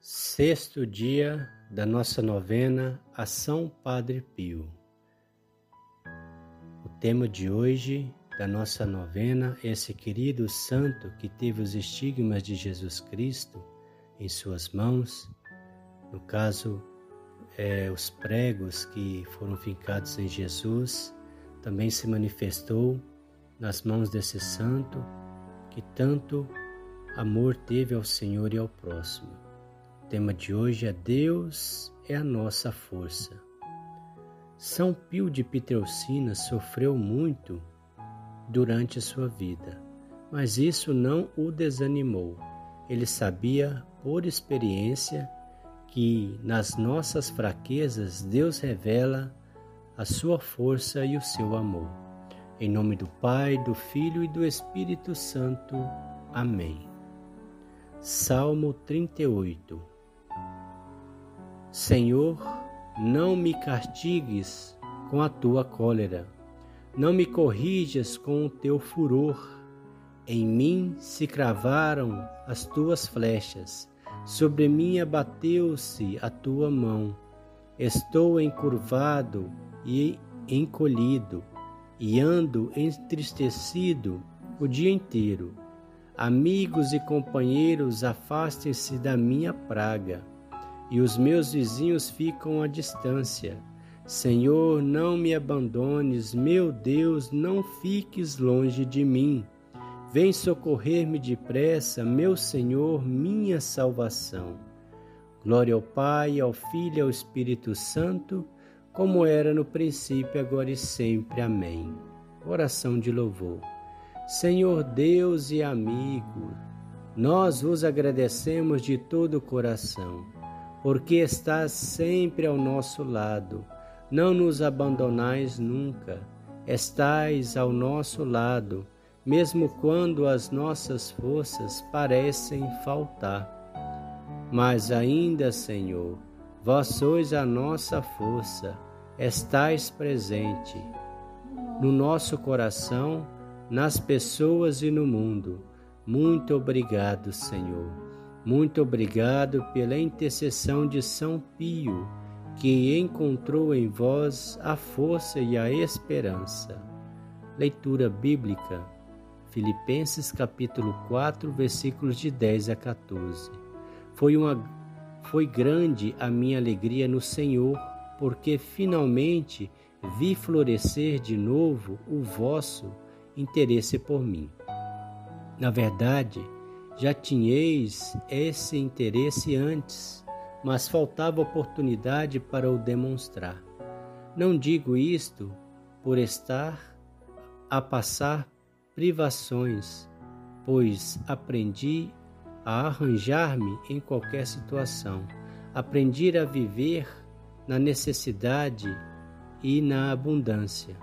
Sexto dia da nossa novena a São Padre Pio. O tema de hoje da nossa novena é esse querido santo que teve os estigmas de Jesus Cristo em suas mãos, no caso, é, os pregos que foram fincados em Jesus, também se manifestou nas mãos desse santo que tanto amor teve ao Senhor e ao próximo. Tema de hoje é Deus é a nossa força. São Pio de Pietrelcina sofreu muito durante sua vida, mas isso não o desanimou. Ele sabia por experiência que nas nossas fraquezas Deus revela a sua força e o seu amor. Em nome do Pai, do Filho e do Espírito Santo. Amém. Salmo 38 Senhor, não me castigues com a tua cólera, não me corrijas com o teu furor. Em mim se cravaram as tuas flechas, sobre mim abateu-se a tua mão. Estou encurvado e encolhido, e ando entristecido o dia inteiro. Amigos e companheiros, afastem-se da minha praga e os meus vizinhos ficam à distância. Senhor, não me abandones, meu Deus, não fiques longe de mim. Vem socorrer-me depressa, meu Senhor, minha salvação. Glória ao Pai, ao Filho e ao Espírito Santo, como era no princípio, agora e sempre. Amém. Oração de louvor. Senhor Deus e amigo, nós vos agradecemos de todo o coração porque estás sempre ao nosso lado. Não nos abandonais nunca. Estais ao nosso lado, mesmo quando as nossas forças parecem faltar. Mas ainda, Senhor, vós sois a nossa força, estais presente no nosso coração, nas pessoas e no mundo. Muito obrigado, Senhor. Muito obrigado pela intercessão de São Pio, que encontrou em vós a força e a esperança. Leitura bíblica, Filipenses capítulo 4, versículos de 10 a 14. Foi uma foi grande a minha alegria no Senhor, porque finalmente vi florescer de novo o vosso interesse por mim. Na verdade, já tinhais esse interesse antes, mas faltava oportunidade para o demonstrar. Não digo isto por estar a passar privações, pois aprendi a arranjar-me em qualquer situação, aprendi a viver na necessidade e na abundância.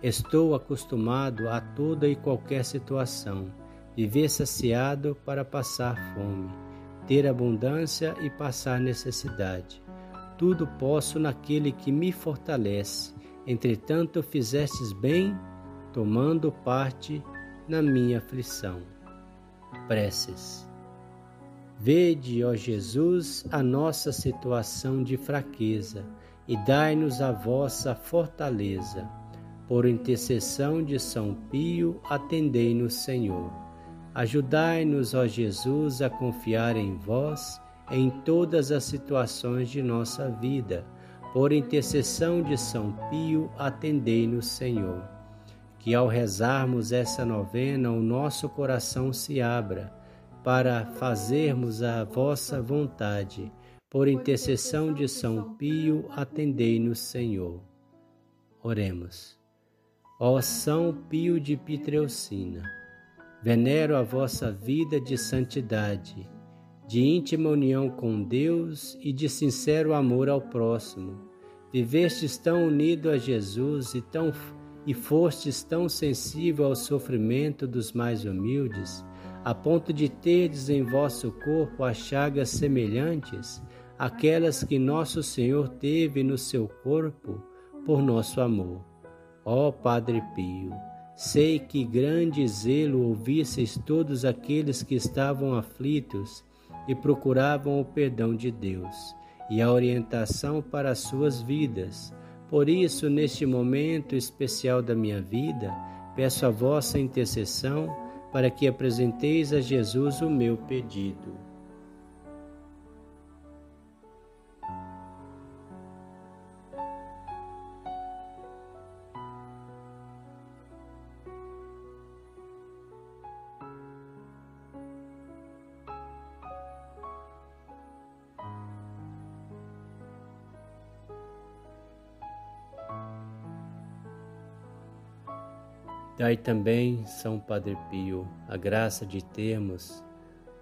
Estou acostumado a toda e qualquer situação viver saciado para passar fome, ter abundância e passar necessidade. Tudo posso naquele que me fortalece. Entretanto, fizestes bem, tomando parte na minha aflição. Preces. Vede, ó Jesus, a nossa situação de fraqueza e dai-nos a vossa fortaleza. Por intercessão de São Pio, atendei-nos, Senhor. Ajudai-nos, ó Jesus, a confiar em vós em todas as situações de nossa vida. Por intercessão de São Pio, atendei-nos, Senhor. Que ao rezarmos essa novena, o nosso coração se abra para fazermos a vossa vontade. Por intercessão de São Pio, atendei-nos, Senhor. Oremos. Ó São Pio de Pitreucina, Venero a vossa vida de santidade, de íntima união com Deus e de sincero amor ao próximo. Vivestes tão unido a Jesus e, tão, e fostes tão sensível ao sofrimento dos mais humildes, a ponto de terdes em vosso corpo as chagas semelhantes àquelas que nosso Senhor teve no seu corpo por nosso amor. Ó Padre Pio, Sei que grande zelo ouvisseis todos aqueles que estavam aflitos e procuravam o perdão de Deus e a orientação para as suas vidas. Por isso, neste momento especial da minha vida, peço a vossa intercessão para que apresenteis a Jesus o meu pedido. Dai também, São Padre Pio, a graça de termos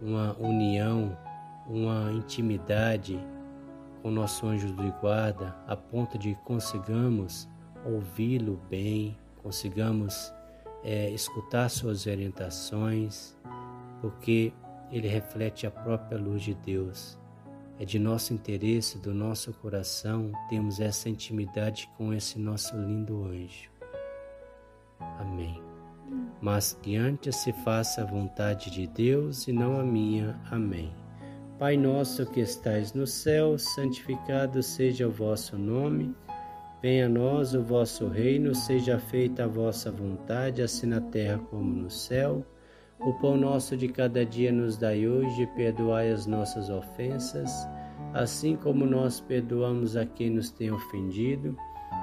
uma união, uma intimidade com nosso anjo de guarda, a ponto de consigamos ouvi-lo bem, consigamos é, escutar suas orientações, porque ele reflete a própria luz de Deus. É de nosso interesse, do nosso coração, temos essa intimidade com esse nosso lindo anjo. Amém. Mas que antes se faça a vontade de Deus e não a minha. Amém. Pai nosso que estais no céu, santificado seja o vosso nome. Venha a nós o vosso reino, seja feita a vossa vontade, assim na terra como no céu. O pão nosso de cada dia nos dai hoje, perdoai as nossas ofensas, assim como nós perdoamos a quem nos tem ofendido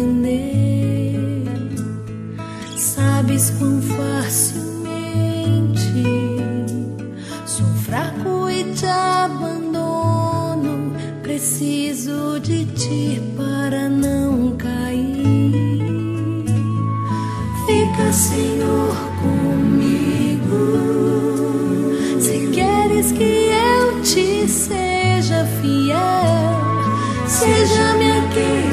compreender. Sabes quão facilmente sou fraco e te abandono. Preciso de ti para não cair. Fica, Senhor, comigo. Se queres que eu te seja fiel, seja-me aqui.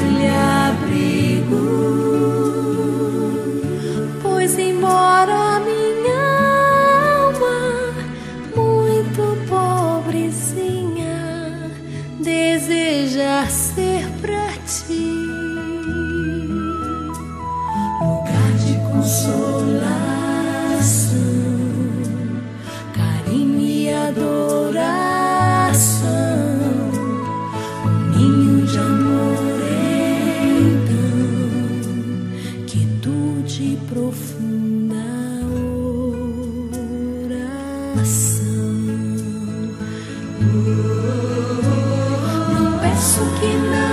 Não peço que não.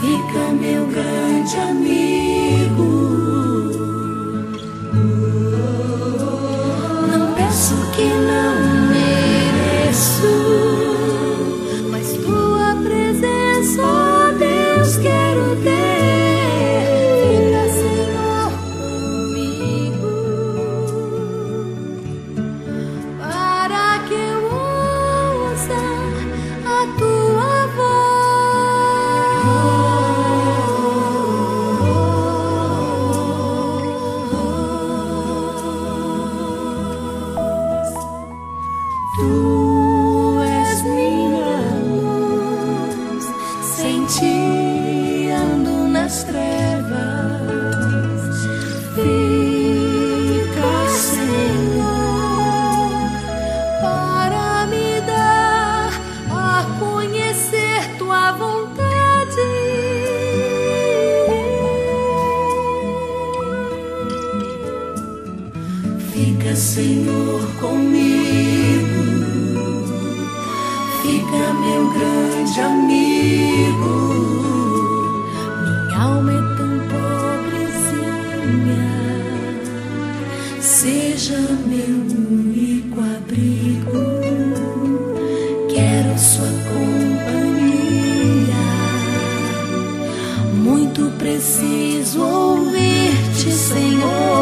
Fica meu grande amigo. Fica, Senhor, comigo. Fica, meu grande amigo. Minha alma é tão pobrezinha. Seja meu único abrigo. Quero sua companhia. Muito preciso ouvir-te, Senhor.